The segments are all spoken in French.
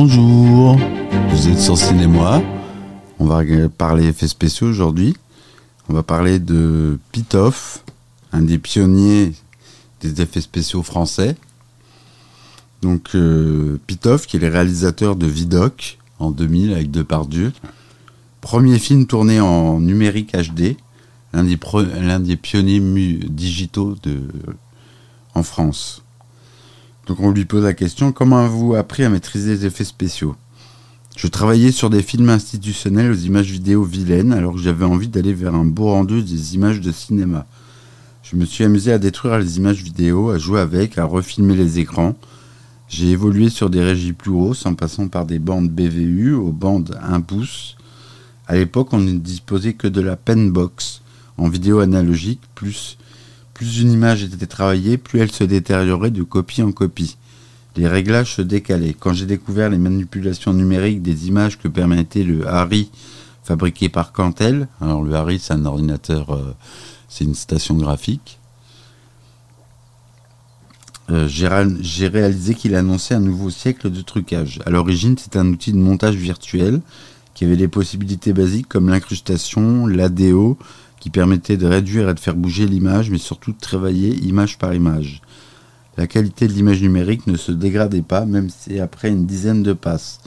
Bonjour, vous êtes sur Cinémoi. On va parler effets spéciaux aujourd'hui. On va parler de Pitoff, un des pionniers des effets spéciaux français. Donc euh, Pitoff, qui est le réalisateur de Vidoc en 2000 avec Depardieu. Premier film tourné en numérique HD, l'un des, pionniers digitaux en France. Donc on lui pose la question, comment avez-vous appris à maîtriser les effets spéciaux? Je travaillais sur des films institutionnels aux images vidéo vilaines alors que j'avais envie d'aller vers un beau rendu des images de cinéma. Je me suis amusé à détruire les images vidéo, à jouer avec, à refilmer les écrans. J'ai évolué sur des régies plus hautes en passant par des bandes BVU aux bandes 1 pouce. À l'époque, on ne disposait que de la penbox en vidéo analogique plus plus une image était travaillée, plus elle se détériorait de copie en copie. Les réglages se décalaient. Quand j'ai découvert les manipulations numériques des images que permettait le Harry fabriqué par Cantel, alors le Harry c'est un ordinateur, euh, c'est une station graphique, euh, j'ai réalisé qu'il annonçait un nouveau siècle de trucage. À l'origine, c'est un outil de montage virtuel qui avait des possibilités basiques comme l'incrustation, l'ADO, qui permettait de réduire et de faire bouger l'image, mais surtout de travailler image par image. La qualité de l'image numérique ne se dégradait pas, même si après une dizaine de passes.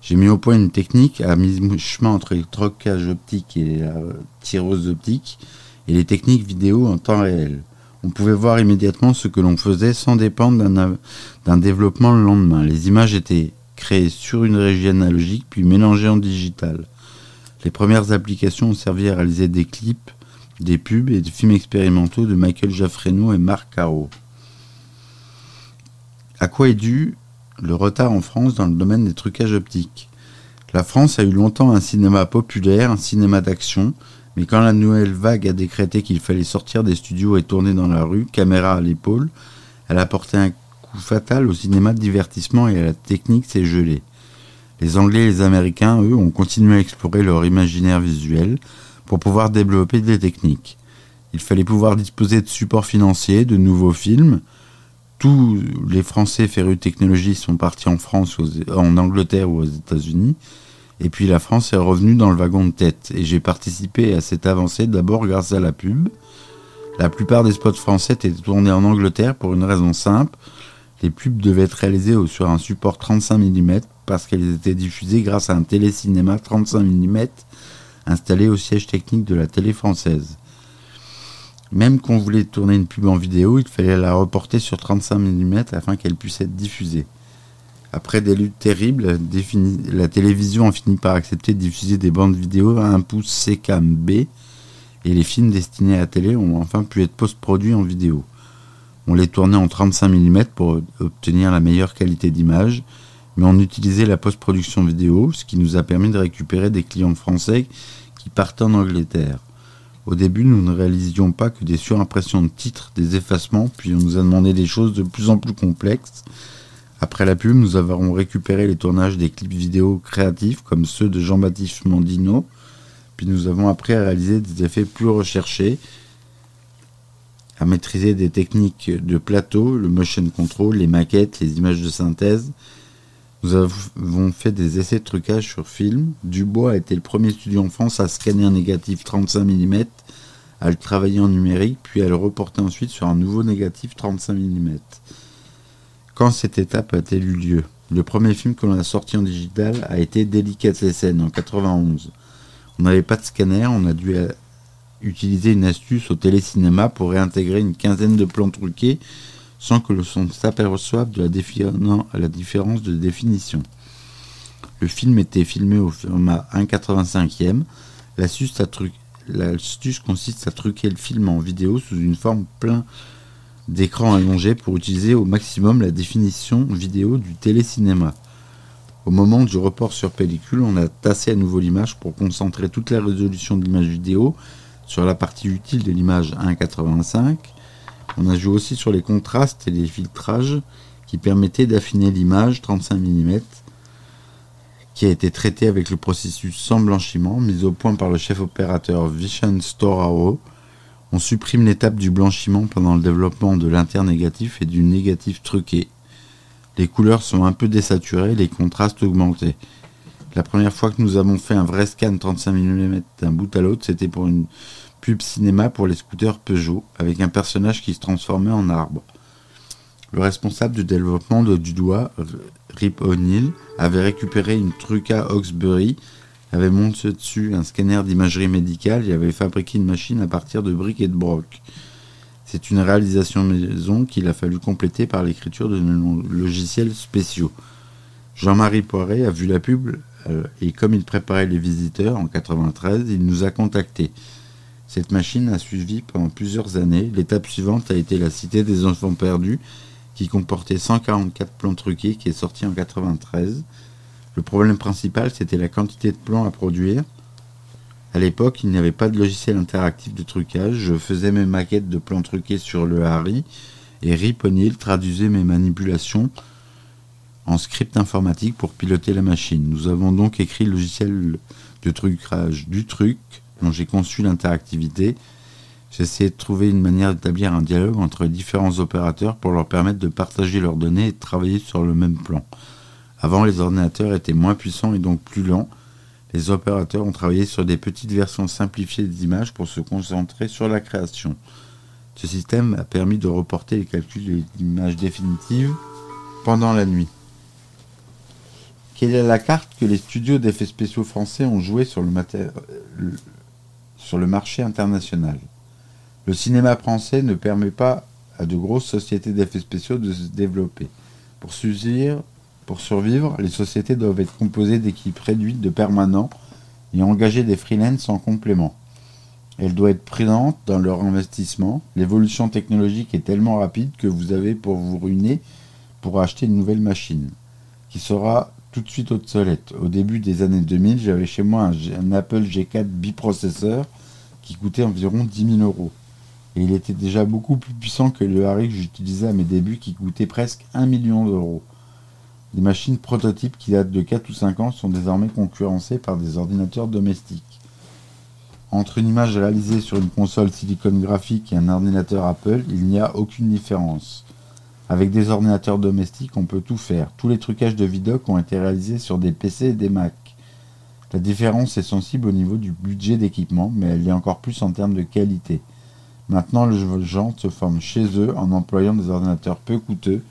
J'ai mis au point une technique à mi-chemin entre le trocage optique et la tireuse optique et les techniques vidéo en temps réel. On pouvait voir immédiatement ce que l'on faisait sans dépendre d'un développement le lendemain. Les images étaient créées sur une régie analogique puis mélangées en digital. Les premières applications ont servi à réaliser des clips, des pubs et des films expérimentaux de Michael Jaffreno et Marc Caro. À quoi est dû le retard en France dans le domaine des trucages optiques? La France a eu longtemps un cinéma populaire, un cinéma d'action, mais quand la nouvelle vague a décrété qu'il fallait sortir des studios et tourner dans la rue, caméra à l'épaule, elle a porté un coup fatal au cinéma de divertissement et à la technique s'est gelée. Les Anglais et les Américains, eux, ont continué à explorer leur imaginaire visuel pour pouvoir développer des techniques. Il fallait pouvoir disposer de supports financiers, de nouveaux films. Tous les Français férus de technologie sont partis en France, en Angleterre ou aux États-Unis. Et puis la France est revenue dans le wagon de tête. Et j'ai participé à cette avancée d'abord grâce à la pub. La plupart des spots français étaient tournés en Angleterre pour une raison simple. Les pubs devaient être réalisées sur un support 35 mm parce qu'elles étaient diffusées grâce à un télécinéma 35 mm installé au siège technique de la télé française. Même qu'on voulait tourner une pub en vidéo, il fallait la reporter sur 35 mm afin qu'elle puisse être diffusée. Après des luttes terribles, la télévision a fini par accepter de diffuser des bandes vidéo à 1 pouce C-Cam B et les films destinés à la télé ont enfin pu être post-produits en vidéo. On les tournait en 35 mm pour obtenir la meilleure qualité d'image mais on utilisait la post-production vidéo, ce qui nous a permis de récupérer des clients français qui partaient en Angleterre. Au début, nous ne réalisions pas que des surimpressions de titres, des effacements, puis on nous a demandé des choses de plus en plus complexes. Après la pub, nous avons récupéré les tournages des clips vidéo créatifs comme ceux de Jean-Baptiste Mondino, puis nous avons appris à réaliser des effets plus recherchés, à maîtriser des techniques de plateau, le motion control, les maquettes, les images de synthèse, nous avons fait des essais de trucage sur film. Dubois a été le premier studio en France à scanner un négatif 35 mm, à le travailler en numérique, puis à le reporter ensuite sur un nouveau négatif 35 mm. Quand cette étape a-t-elle eu lieu? Le premier film que l'on a sorti en digital a été Delicatessen en 91. On n'avait pas de scanner, on a dû euh, utiliser une astuce au télécinéma pour réintégrer une quinzaine de plans truqués sans que le son s'aperçoive de la, la différence de définition. Le film était filmé au format 1,85e. L'astuce consiste à truquer le film en vidéo sous une forme plein d'écran allongé pour utiliser au maximum la définition vidéo du télécinéma. Au moment du report sur pellicule, on a tassé à nouveau l'image pour concentrer toute la résolution de l'image vidéo sur la partie utile de l'image 1,85 on a joué aussi sur les contrastes et les filtrages qui permettaient d'affiner l'image 35 mm qui a été traité avec le processus sans blanchiment mis au point par le chef opérateur Vishan Storao. On supprime l'étape du blanchiment pendant le développement de l'internégatif et du négatif truqué. Les couleurs sont un peu désaturées, les contrastes augmentés. La première fois que nous avons fait un vrai scan 35 mm d'un bout à l'autre, c'était pour une pub cinéma pour les scooters Peugeot, avec un personnage qui se transformait en arbre. Le responsable du développement de, du doigt, Rip O'Neill, avait récupéré une Truca Hawkesbury, avait monté dessus un scanner d'imagerie médicale et avait fabriqué une machine à partir de briques et de broc. C'est une réalisation maison qu'il a fallu compléter par l'écriture de logiciels spéciaux. Jean-Marie Poiret a vu la pub euh, et comme il préparait les visiteurs en 93, il nous a contactés. Cette machine a suivi pendant plusieurs années. L'étape suivante a été la Cité des enfants perdus, qui comportait 144 plans truqués, qui est sorti en 93. Le problème principal, c'était la quantité de plans à produire. À l'époque, il n'y avait pas de logiciel interactif de trucage. Je faisais mes maquettes de plans truqués sur le Harry et Rip O'Neill traduisait mes manipulations en script informatique pour piloter la machine. Nous avons donc écrit le logiciel de trucage du truc j'ai conçu l'interactivité. J'ai essayé de trouver une manière d'établir un dialogue entre les différents opérateurs pour leur permettre de partager leurs données et de travailler sur le même plan. Avant, les ordinateurs étaient moins puissants et donc plus lents. Les opérateurs ont travaillé sur des petites versions simplifiées des images pour se concentrer sur la création. Ce système a permis de reporter les calculs d'images définitives pendant la nuit. Quelle est la carte que les studios d'effets spéciaux français ont joué sur le, sur le marché international Le cinéma français ne permet pas à de grosses sociétés d'effets spéciaux de se développer. Pour survivre, les sociétés doivent être composées d'équipes réduites de permanents et engager des freelances en complément. Elles doivent être présentes dans leur investissement. L'évolution technologique est tellement rapide que vous avez pour vous ruiner pour acheter une nouvelle machine qui sera tout de suite obsolète. Au début des années 2000, j'avais chez moi un, Apple G4 biprocesseur qui coûtait environ 10 000 euros. Et il était déjà beaucoup plus puissant que le Harry que j'utilisais à mes débuts qui coûtait presque 1 million d'euros. Les machines prototypes qui datent de 4 ou 5 ans sont désormais concurrencées par des ordinateurs domestiques. Entre une image réalisée sur une console Silicon Graphique et un ordinateur Apple, il n'y a aucune différence. Avec des ordinateurs domestiques, on peut tout faire. Tous les trucages de Vidoc ont été réalisés sur des PC et des Mac. La différence est sensible au niveau du budget d'équipement, mais elle est encore plus en termes de qualité. Maintenant, les gens se forment chez eux en employant des ordinateurs peu coûteux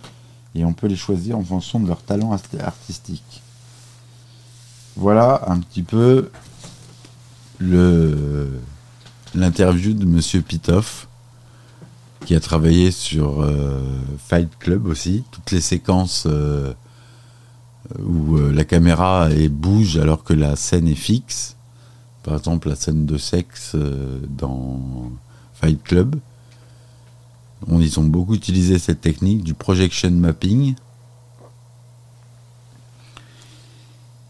et on peut les choisir en fonction de leur talent artistique. Voilà un petit peu l'interview de Monsieur Pitoff qui a travaillé sur euh, Fight Club aussi, toutes les séquences euh, où euh, la caméra bouge alors que la scène est fixe. Par exemple, la scène de sexe dans Fight Club. ils ont beaucoup utilisé cette technique du projection mapping.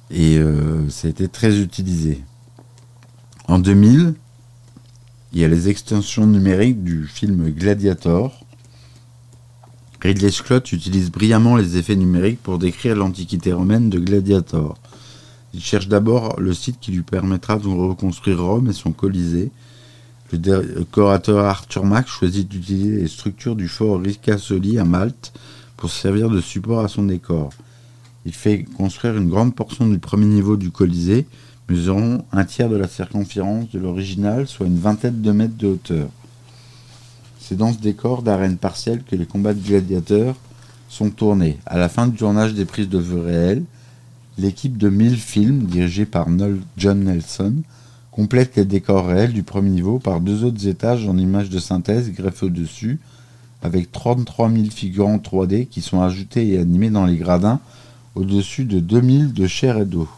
Et ça a été très utilisé. En 2000, il y a les extensions numériques du film Gladiator. Ridley Scott utilise brillamment les effets numériques pour décrire l'antiquité romaine de Gladiator. Il cherche d'abord le site qui lui permettra de reconstruire Rome et son Colisée. Le décorateur Arthur Mack choisit d'utiliser les structures du fort Ricasoli à Malte pour servir de support à son décor. Il fait construire une grande portion du premier niveau du Colisée mesurant un tiers de la circonférence de l'original, soit une vingtaine de mètres de hauteur. C'est dans ce décor d'arène partielle que les combats de gladiateurs sont tournés. À la fin du tournage des prises de vue réelles, l'équipe de 1000 films, dirigée par John Nelson, complète les décors réels du premier niveau par deux autres étages en images de synthèse greffées au-dessus, avec 33 000 figurants 3D qui sont ajoutés et animés dans les gradins au-dessus de 2000 de chair et d'eau.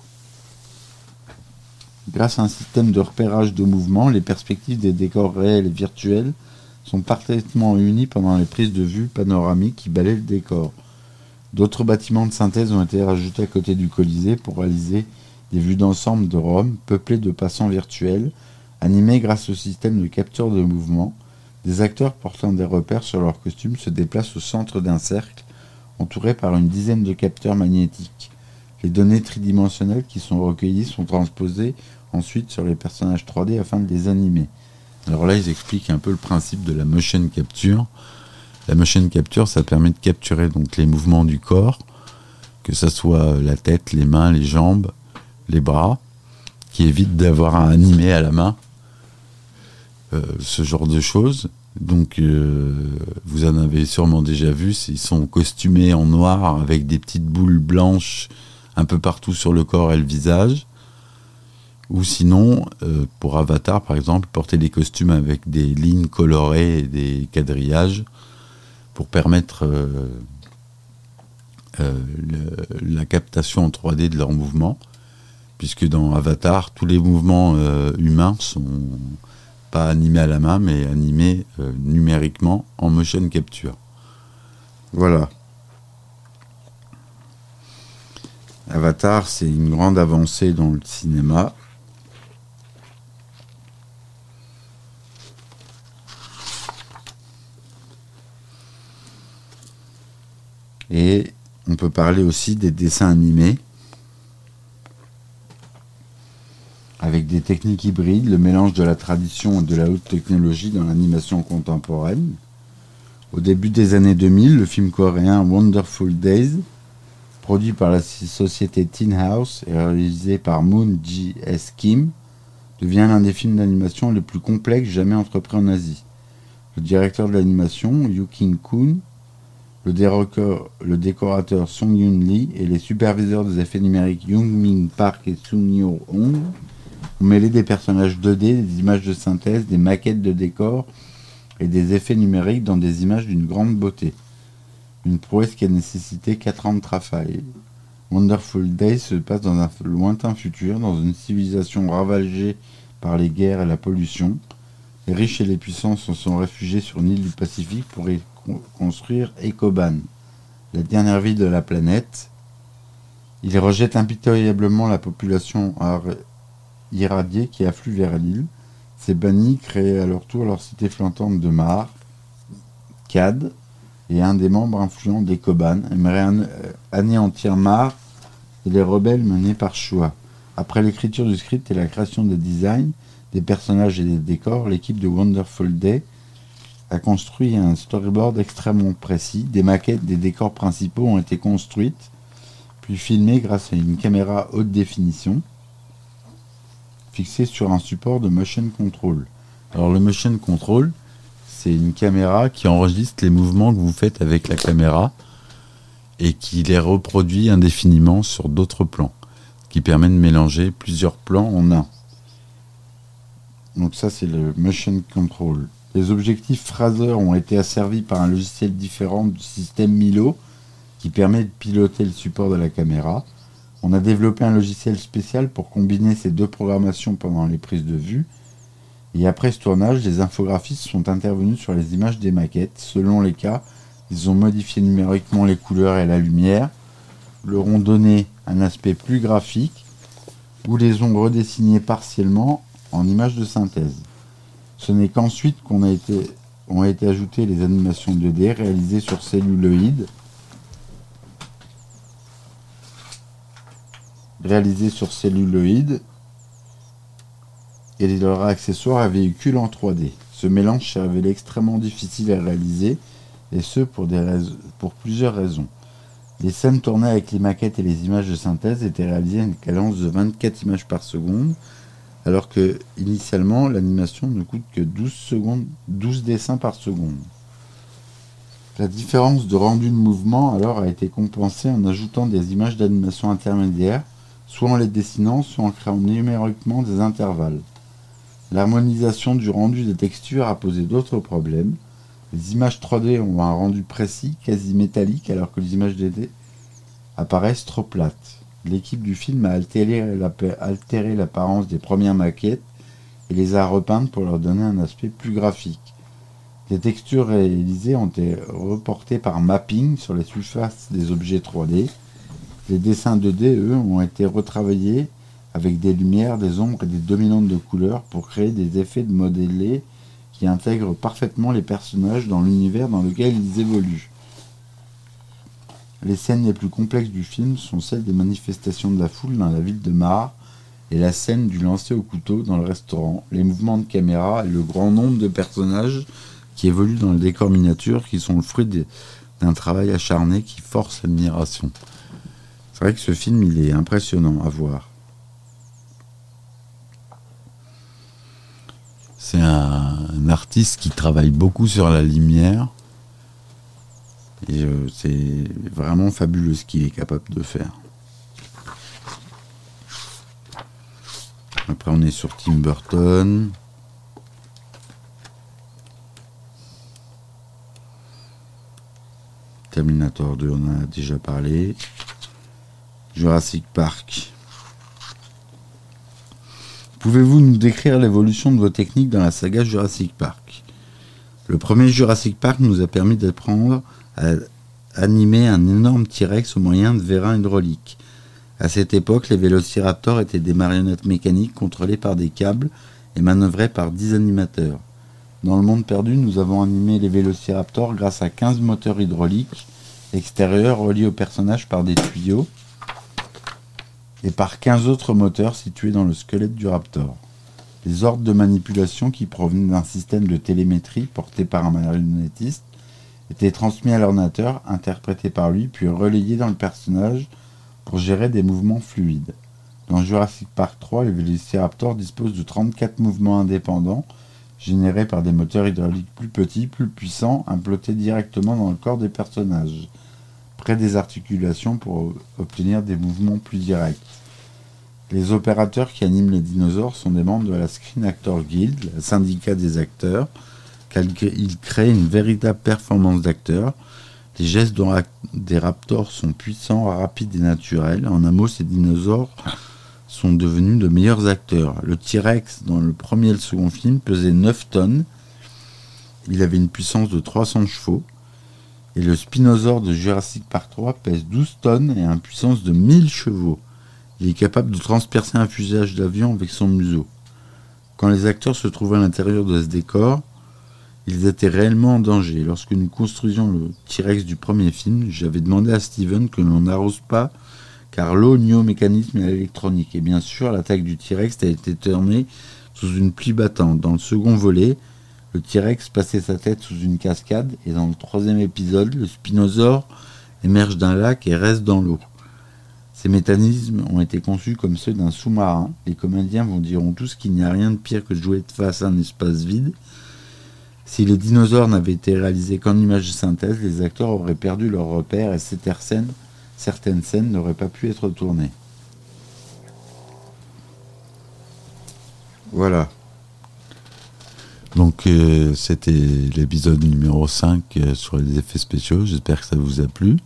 Grâce à un système de repérage de mouvement, les perspectives des décors réels et virtuels sont parfaitement unies pendant les prises de vue panoramiques qui balaient le décor. D'autres bâtiments de synthèse ont été rajoutés à côté du Colisée pour réaliser des vues d'ensemble de Rome peuplées de passants virtuels, animés grâce au système de capture de mouvement. Des acteurs portant des repères sur leurs costumes se déplacent au centre d'un cercle, entourés par une dizaine de capteurs magnétiques. Les données tridimensionnelles qui sont recueillies sont transposées ensuite sur les personnages 3D afin de les animer. Alors là, ils expliquent un peu le principe de la motion capture. La motion capture, ça permet de capturer donc les mouvements du corps, que ce soit la tête, les mains, les jambes, les bras, qui évite d'avoir à animer à la main euh, ce genre de choses. Donc, euh, vous en avez sûrement déjà vu, ils sont costumés en noir avec des petites boules blanches un peu partout sur le corps et le visage. Ou sinon, euh, pour Avatar par exemple, porter des costumes avec des lignes colorées et des quadrillages pour permettre la captation en 3D de leurs mouvements. Puisque dans Avatar, tous les mouvements humains sont pas animé à la main, mais animé euh, numériquement en motion capture. Voilà. Avatar, c'est une grande avancée dans le cinéma. Et on peut parler aussi des dessins animés. avec des techniques hybrides, le mélange de la tradition et de la haute technologie dans l'animation contemporaine. Au début des années 2000, le film coréen Wonderful Days, produit par la société Teen House et réalisé par Moon J.S. Kim, devient l'un des films d'animation les plus complexes jamais entrepris en Asie. Le directeur de l'animation, Yu King Koon, le, décorateur Song Yun Lee et les superviseurs des effets numériques Young Min Park et Sung Yo Hong on mêlait des personnages 2D, des images de synthèse, des maquettes de décors et des effets numériques dans des images d'une grande beauté. Une prouesse qui a nécessité 4 ans de travail. Wonderful Day se passe dans un lointain futur, dans une civilisation ravagée par les guerres et la pollution. Les riches et les puissants se sont réfugiés sur une île du Pacifique pour y construire Ecoban, la dernière ville de la planète. Ils rejettent impitoyablement la population irradiés qui affluent vers l'île. Ces bannis créent à leur tour leur cité flottante de Mar, Cad, et un des membres influents des Koban aimerait euh, anéantir Mar et les rebelles menés par Shua. Après l'écriture du script et la création des designs, des personnages et des décors, l'équipe de Wonderful Day a construit un storyboard extrêmement précis. Des maquettes des décors principaux ont été construites, puis filmées grâce à une caméra haute définition fixé sur un support de motion control. Alors le motion control, c'est une caméra qui enregistre les mouvements que vous faites avec la caméra et qui les reproduit indéfiniment sur d'autres plans, qui permet de mélanger plusieurs plans en un. Donc ça c'est le motion control. Les objectifs Fraser ont été asservis par un logiciel différent du système Milo qui permet de piloter le support de la caméra. On a développé un logiciel spécial pour combiner ces deux programmations pendant les prises de vue. Et après ce tournage, les infographistes sont intervenus sur les images des maquettes. Selon les cas, ils ont modifié numériquement les couleurs et la lumière, leur ont donné un aspect plus graphique, ou les ont redessinés partiellement en images de synthèse. Ce n'est qu'ensuite qu'on a été, ont été ajoutées les animations 2D réalisées sur celluloïdes réalisé sur celluloïd et leur accessoire à véhicule en 3D. Ce mélange s'est révélé extrêmement difficile à réaliser, et ce pour plusieurs raisons. Les scènes tournées avec les maquettes et les images de synthèse étaient réalisées à une cadence de 24 images par seconde, alors que initialement l'animation ne coûte que 12, secondes, 12 dessins par seconde. La différence de rendu de mouvement alors a été compensée en ajoutant des images d'animation intermédiaires soit en les dessinant, soit en créant numériquement des intervalles. L'harmonisation du rendu des textures a posé d'autres problèmes. Les images 3D ont un rendu précis, quasi métallique, alors que les images 2D apparaissent trop plates. L'équipe du film a altéré l'apparence des premières maquettes et les a repeintes pour leur donner un aspect plus graphique. Les textures réalisées ont été reportées par mapping sur les surfaces des objets 3D les dessins 2D, eux, ont été retravaillés avec des lumières, des ombres et des dominantes de couleurs pour créer des effets de modélés qui intègrent parfaitement les personnages dans l'univers dans lequel ils évoluent. Les scènes les plus complexes du film sont celles des manifestations de la foule dans la ville de Mar et la scène du lancer au couteau dans le restaurant, les mouvements de caméra et le grand nombre de personnages qui évoluent dans le décor miniature, qui sont le fruit d'un travail acharné qui force l'admiration. C'est vrai que ce film, il est impressionnant à voir. C'est un, artiste qui travaille beaucoup sur la lumière. Et euh, c'est vraiment fabuleux ce qu'il est capable de faire. Après, on est sur Tim Burton. Terminator 2, on a déjà parlé. Jurassic Park. Pouvez-vous nous décrire l'évolution de vos techniques dans la saga Jurassic Park? Le premier Jurassic Park nous a permis d'apprendre à animer un énorme T-Rex au moyen de vérins hydrauliques. À cette époque, les vélociraptors étaient des marionnettes mécaniques contrôlées par des câbles et manœuvrées par 10 animateurs. Dans le monde perdu, nous avons animé les vélociraptors grâce à 15 moteurs hydrauliques extérieurs reliés au personnage par des tuyaux et par 15 autres moteurs situés dans le squelette du raptor. Les ordres de manipulation qui provenaient d'un système de télémétrie porté par un marionnettiste étaient transmis à l'ordinateur, interprétés par lui, puis relayés dans le personnage pour gérer des mouvements fluides. Dans Jurassic Park 3, le Vélociraptor dispose de 34 mouvements indépendants générés par des moteurs hydrauliques plus petits, plus puissants, implantés directement dans le corps des personnages, des articulations pour obtenir des mouvements plus directs. Les opérateurs qui animent les dinosaures sont des membres de la Screen Actor Guild, le syndicat des acteurs. Ils créent une véritable performance d'acteurs les gestes des raptors sont puissants, rapides et naturels. En un mot, ces dinosaures sont devenus de meilleurs acteurs. Le T-Rex, dans le premier et le second film, pesait 9 tonnes. Il avait une puissance de 300 chevaux. Et le Spinosaure de Jurassic Park 3 pèse 12 tonnes et a une puissance de 1000 chevaux. Il est capable de transpercer un fusillage d'avion avec son museau. Quand les acteurs se trouvaient à l'intérieur de ce décor, ils étaient réellement en danger. Lorsque nous construisions le T-Rex du premier film, j'avais demandé à Steven que l'on n'arrose pas, car l'eau nie au mécanisme et à l'électronique. Et bien sûr, l'attaque du T-Rex a été tournée sous une pluie battante. Dans le second volet, le T-Rex passait sa tête sous une cascade, et dans le troisième épisode, le Spinosaure émerge d'un lac et reste dans l'eau. Ces mécanismes ont été conçus comme ceux d'un sous-marin. Les comédiens vous diront tous qu'il n'y a rien de pire que de jouer face à un espace vide si les dinosaures n'avaient été réalisés qu'en images de synthèse, les acteurs auraient perdu leur repère et certaines scènes n'auraient pas pu être tournées. Voilà. Donc euh, c'était l'épisode numéro 5 euh, sur les effets spéciaux. J'espère que ça vous a plu.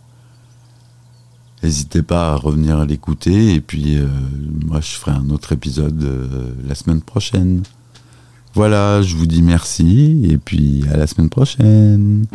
N'hésitez pas à revenir l'écouter et puis euh, moi je ferai un autre épisode la semaine prochaine. Voilà, je vous dis merci et puis à la semaine prochaine.